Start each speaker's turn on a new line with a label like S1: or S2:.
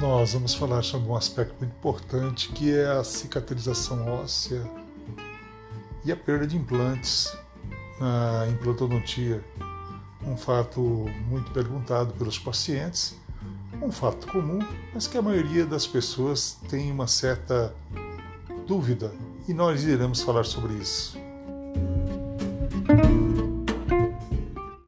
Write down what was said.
S1: nós vamos falar sobre um aspecto muito importante que é a cicatrização óssea e a perda de implantes na implantodontia. Um fato muito perguntado pelos pacientes, um fato comum, mas que a maioria das pessoas tem uma certa dúvida e nós iremos falar sobre isso.